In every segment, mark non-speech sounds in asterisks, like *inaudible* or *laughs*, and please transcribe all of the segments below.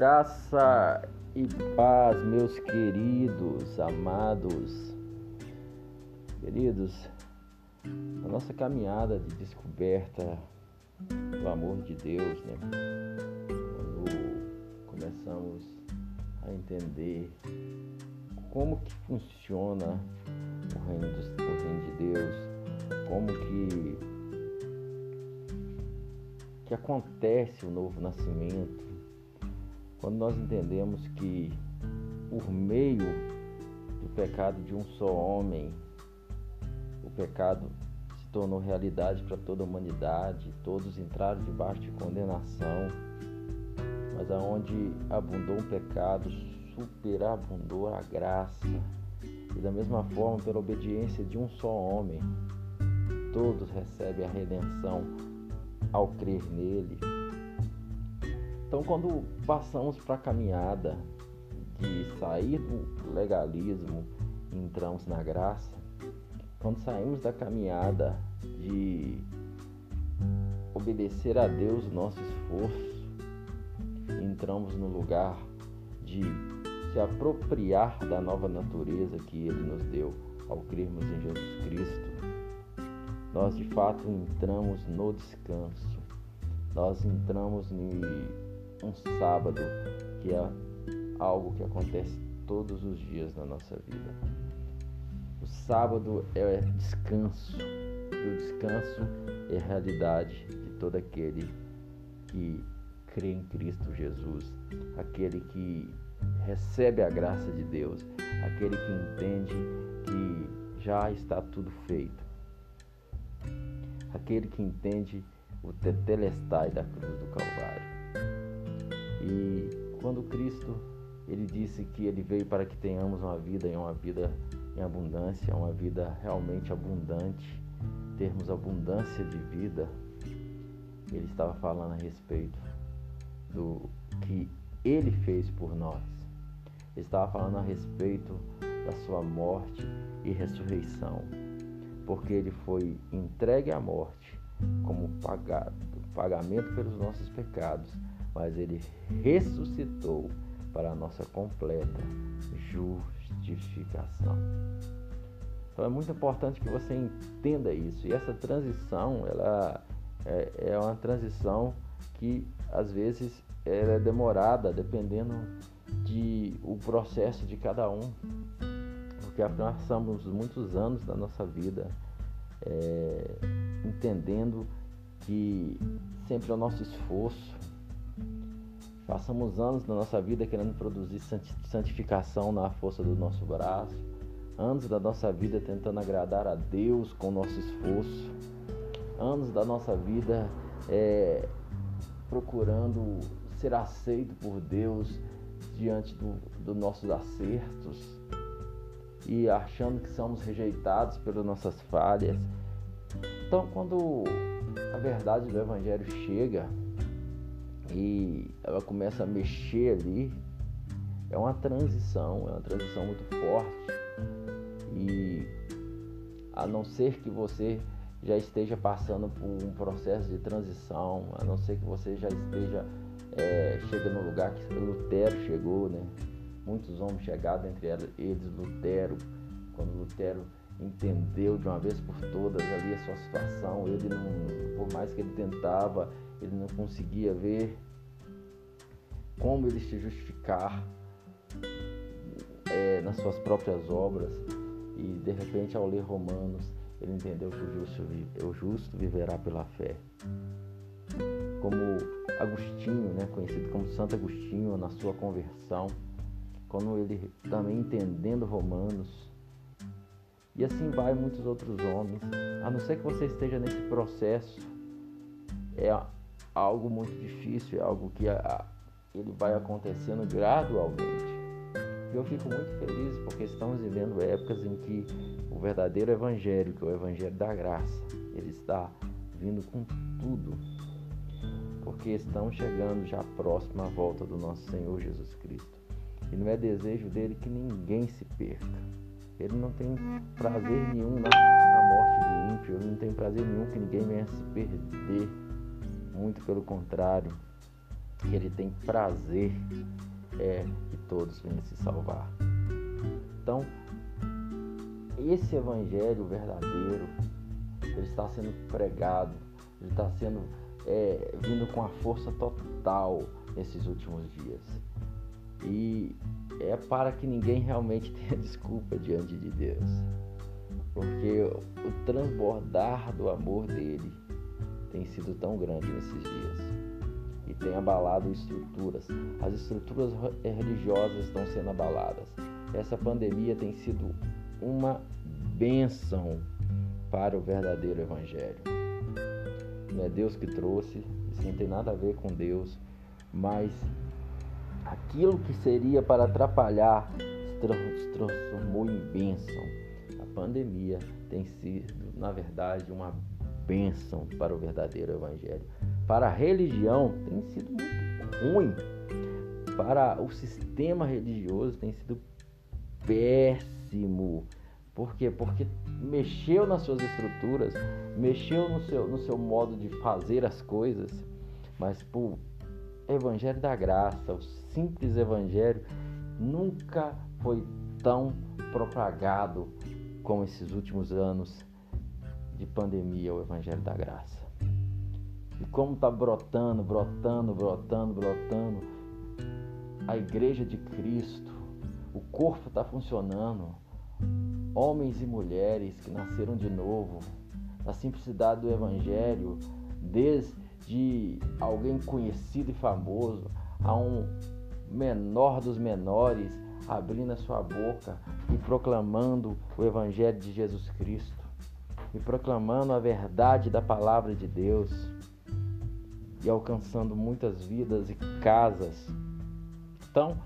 Graça e paz, meus queridos, amados, queridos, a nossa caminhada de descoberta do amor de Deus, né? Quando começamos a entender como que funciona o reino, do, o reino de Deus, como que, que acontece o novo nascimento, quando nós entendemos que por meio do pecado de um só homem, o pecado se tornou realidade para toda a humanidade, todos entraram debaixo de condenação, mas aonde abundou o pecado, superabundou a graça. E da mesma forma, pela obediência de um só homem, todos recebem a redenção ao crer nele. Então, quando passamos para a caminhada de sair do legalismo e entramos na graça, quando saímos da caminhada de obedecer a Deus nosso esforço, entramos no lugar de se apropriar da nova natureza que Ele nos deu ao crermos em Jesus Cristo, nós de fato entramos no descanso, nós entramos em um sábado, que é algo que acontece todos os dias na nossa vida. O sábado é descanso, e o descanso é realidade de todo aquele que crê em Cristo Jesus, aquele que recebe a graça de Deus, aquele que entende que já está tudo feito, aquele que entende o tetelestai da cruz do Calvário. E quando Cristo ele disse que ele veio para que tenhamos uma vida e uma vida em abundância, uma vida realmente abundante, termos abundância de vida, ele estava falando a respeito do que ele fez por nós. Ele estava falando a respeito da sua morte e ressurreição, porque ele foi entregue à morte como pagado, pagamento pelos nossos pecados mas ele ressuscitou para a nossa completa justificação. Então é muito importante que você entenda isso. E essa transição, ela é, é uma transição que às vezes é demorada, dependendo de o processo de cada um, porque passamos muitos anos da nossa vida é, entendendo que sempre é o nosso esforço Passamos anos da nossa vida querendo produzir santificação na força do nosso braço, anos da nossa vida tentando agradar a Deus com nosso esforço, anos da nossa vida é, procurando ser aceito por Deus diante dos do nossos acertos e achando que somos rejeitados pelas nossas falhas. Então, quando a verdade do Evangelho chega, e ela começa a mexer ali. É uma transição, é uma transição muito forte. E a não ser que você já esteja passando por um processo de transição, a não ser que você já esteja é, no lugar que Lutero chegou, né? Muitos homens chegaram, entre eles Lutero, quando Lutero entendeu de uma vez por todas ali a sua situação, ele não, por mais que ele tentava, ele não conseguia ver como ele se justificar é, nas suas próprias obras e de repente ao ler Romanos ele entendeu que o justo, o justo viverá pela fé. Como Agostinho, né, conhecido como Santo Agostinho, na sua conversão, quando ele também entendendo Romanos, e assim vai muitos outros homens, a não ser que você esteja nesse processo, é algo muito difícil, é algo que a, ele vai acontecendo gradualmente. E eu fico muito feliz porque estamos vivendo épocas em que o verdadeiro evangelho, que é o evangelho da graça, ele está vindo com tudo. Porque estamos chegando já próximo à volta do nosso Senhor Jesus Cristo. E não é desejo dele que ninguém se perca. Ele não tem prazer nenhum na, na morte do ímpio, ele não tem prazer nenhum que ninguém venha se perder. Muito pelo contrário, ele tem prazer é que todos venham se salvar. Então, esse evangelho verdadeiro, ele está sendo pregado, ele está sendo é, vindo com a força total nesses últimos dias. E é para que ninguém realmente *laughs* tenha desculpa diante de Deus. Porque o transbordar do amor dele tem sido tão grande nesses dias e tem abalado estruturas. As estruturas religiosas estão sendo abaladas. Essa pandemia tem sido uma bênção para o verdadeiro Evangelho. Não é Deus que trouxe, isso não tem nada a ver com Deus, mas aquilo que seria para atrapalhar se transformou em bênção. A pandemia tem sido, na verdade, uma bênção para o verdadeiro Evangelho. Para a religião, tem sido muito ruim. Para o sistema religioso, tem sido péssimo. Por quê? Porque mexeu nas suas estruturas, mexeu no seu, no seu modo de fazer as coisas, mas o Evangelho da Graça, o simples Evangelho, nunca foi tão propagado como esses últimos anos de pandemia, o Evangelho da Graça. E como está brotando, brotando, brotando, brotando, a Igreja de Cristo, o corpo está funcionando, homens e mulheres que nasceram de novo, na simplicidade do Evangelho, desde alguém conhecido e famoso a um menor dos menores, abrindo a sua boca e proclamando o Evangelho de Jesus Cristo, e proclamando a verdade da palavra de Deus, e alcançando muitas vidas e casas. Então,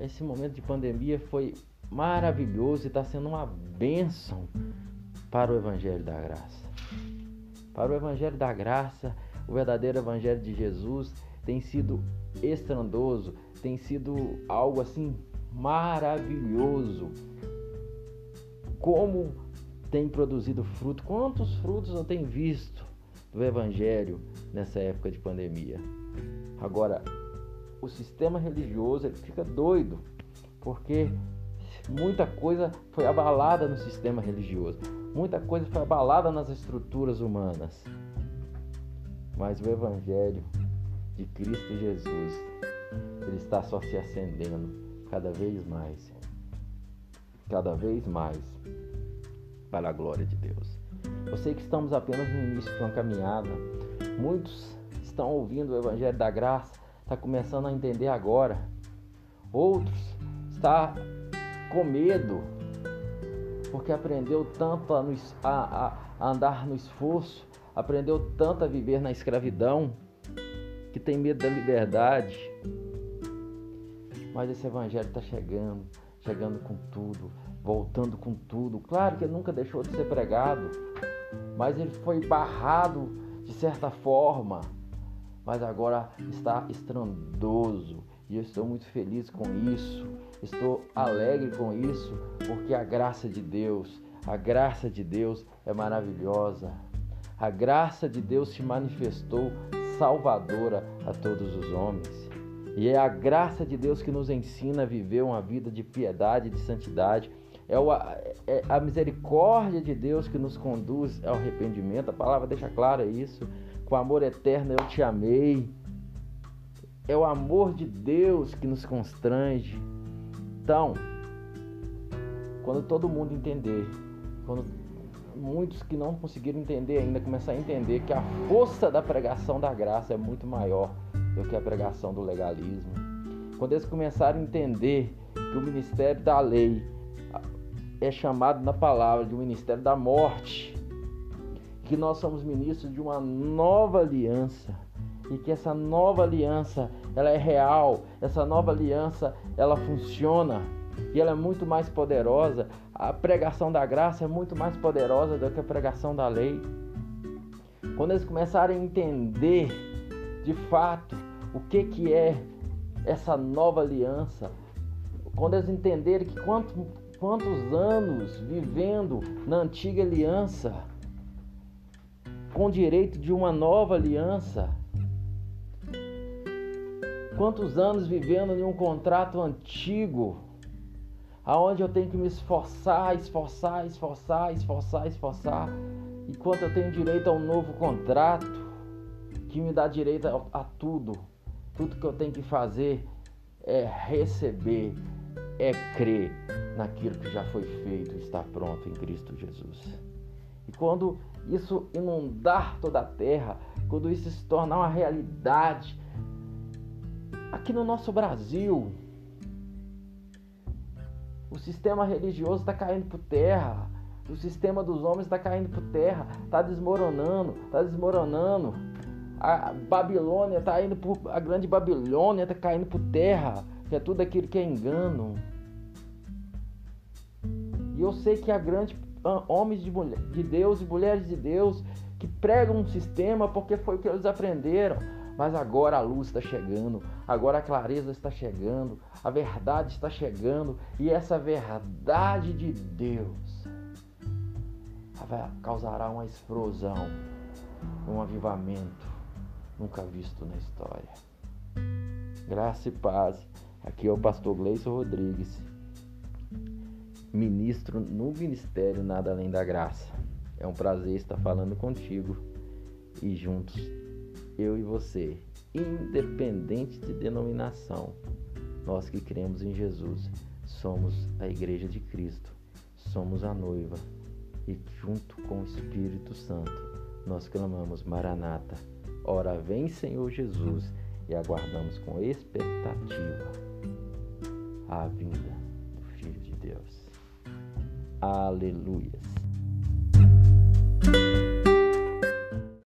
esse momento de pandemia foi maravilhoso e está sendo uma bênção para o Evangelho da Graça. Para o Evangelho da Graça, o verdadeiro Evangelho de Jesus tem sido estrondoso, tem sido algo assim maravilhoso. Como tem produzido fruto, quantos frutos eu tenho visto do Evangelho nessa época de pandemia. Agora, o sistema religioso ele fica doido, porque muita coisa foi abalada no sistema religioso, muita coisa foi abalada nas estruturas humanas. Mas o Evangelho de Cristo Jesus, ele está só se acendendo cada vez mais, cada vez mais para a glória de Deus. Eu sei que estamos apenas no início de uma caminhada. Muitos estão ouvindo o Evangelho da Graça, está começando a entender agora. Outros está com medo, porque aprendeu tanto a, a, a andar no esforço, aprendeu tanto a viver na escravidão, que tem medo da liberdade. Mas esse evangelho está chegando, chegando com tudo, voltando com tudo. Claro que ele nunca deixou de ser pregado, mas ele foi barrado de certa forma, mas agora está estrondoso. E eu estou muito feliz com isso, estou alegre com isso, porque a graça de Deus, a graça de Deus é maravilhosa. A graça de Deus se manifestou salvadora a todos os homens. E é a graça de Deus que nos ensina a viver uma vida de piedade, de santidade. É, é a misericórdia de Deus que nos conduz ao arrependimento. A palavra deixa claro isso. Com amor eterno eu te amei. É o amor de Deus que nos constrange. Então, quando todo mundo entender, quando muitos que não conseguiram entender ainda começar a entender que a força da pregação da graça é muito maior do que a pregação do legalismo. Quando eles começarem a entender que o ministério da lei é chamado na palavra de um ministério da morte, que nós somos ministros de uma nova aliança e que essa nova aliança ela é real, essa nova aliança ela funciona e ela é muito mais poderosa. A pregação da graça é muito mais poderosa do que a pregação da lei. Quando eles começarem a entender de fato o que, que é essa nova aliança, quando eles entenderem que quantos, quantos anos vivendo na antiga aliança, com direito de uma nova aliança, Quantos anos vivendo em um contrato antigo, aonde eu tenho que me esforçar, esforçar, esforçar, esforçar, esforçar, enquanto eu tenho direito a um novo contrato que me dá direito a, a tudo. Tudo que eu tenho que fazer é receber, é crer naquilo que já foi feito, está pronto em Cristo Jesus. E quando isso inundar toda a terra, quando isso se tornar uma realidade, aqui no nosso Brasil, o sistema religioso está caindo por terra, o sistema dos homens está caindo por terra, está desmoronando, está desmoronando. A Babilônia está indo por. A grande Babilônia está caindo por terra, que é tudo aquilo que é engano. E eu sei que há grandes homens de, mulher, de Deus e mulheres de Deus que pregam um sistema porque foi o que eles aprenderam. Mas agora a luz está chegando, agora a clareza está chegando, a verdade está chegando e essa verdade de Deus causará uma explosão, um avivamento nunca visto na história. Graça e paz. Aqui é o pastor Gleison Rodrigues, ministro no ministério Nada Além da Graça. É um prazer estar falando contigo e juntos, eu e você, independente de denominação, nós que cremos em Jesus, somos a Igreja de Cristo, somos a noiva e junto com o Espírito Santo nós clamamos Maranata, ora vem Senhor Jesus e aguardamos com expectativa a vinda do Filho de Deus. Aleluias.